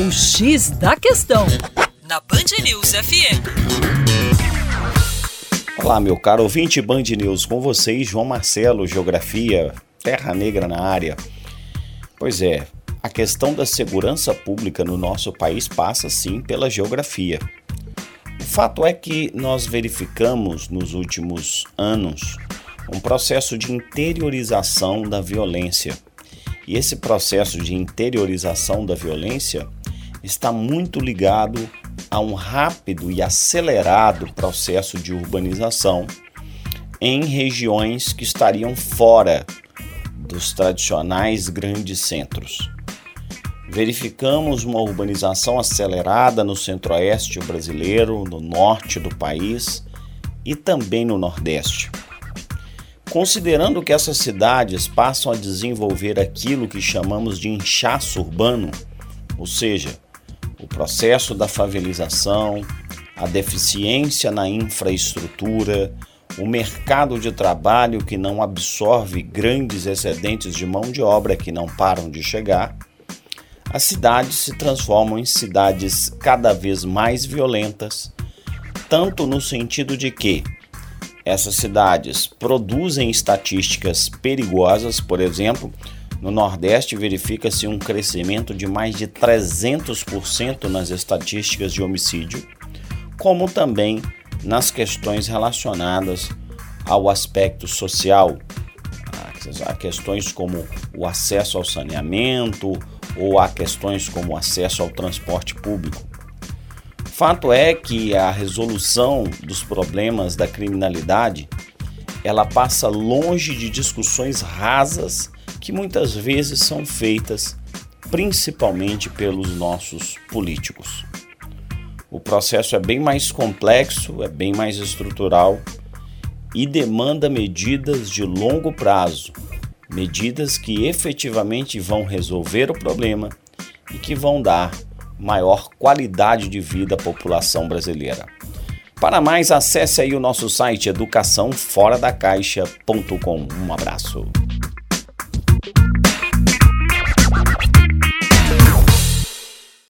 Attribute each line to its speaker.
Speaker 1: O X da Questão, na Band News FM.
Speaker 2: Olá, meu caro ouvinte Band News, com vocês, João Marcelo, Geografia, Terra Negra na área. Pois é, a questão da segurança pública no nosso país passa sim pela geografia. O fato é que nós verificamos nos últimos anos um processo de interiorização da violência. E esse processo de interiorização da violência está muito ligado a um rápido e acelerado processo de urbanização em regiões que estariam fora dos tradicionais grandes centros. Verificamos uma urbanização acelerada no centro-oeste brasileiro, no norte do país e também no nordeste. Considerando que essas cidades passam a desenvolver aquilo que chamamos de inchaço urbano, ou seja, processo da favelização, a deficiência na infraestrutura, o mercado de trabalho que não absorve grandes excedentes de mão de obra que não param de chegar, as cidades se transformam em cidades cada vez mais violentas, tanto no sentido de que essas cidades produzem estatísticas perigosas, por exemplo, no Nordeste verifica-se um crescimento de mais de 300% nas estatísticas de homicídio, como também nas questões relacionadas ao aspecto social, a questões como o acesso ao saneamento ou a questões como o acesso ao transporte público. Fato é que a resolução dos problemas da criminalidade ela passa longe de discussões rasas que muitas vezes são feitas principalmente pelos nossos políticos. O processo é bem mais complexo, é bem mais estrutural e demanda medidas de longo prazo, medidas que efetivamente vão resolver o problema e que vão dar maior qualidade de vida à população brasileira. Para mais, acesse aí o nosso site educaçãoforadacaixa.com. Um abraço.